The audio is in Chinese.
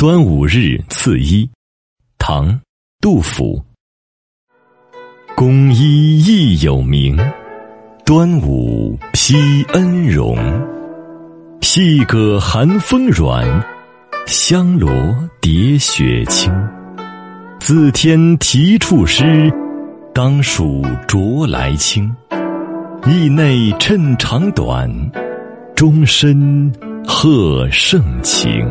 端午日赐衣，唐·杜甫。工衣亦有名，端午披恩荣。细葛寒风软，香罗叠雪轻。自天提处湿，当属着来清。意内衬长短，终身贺盛情。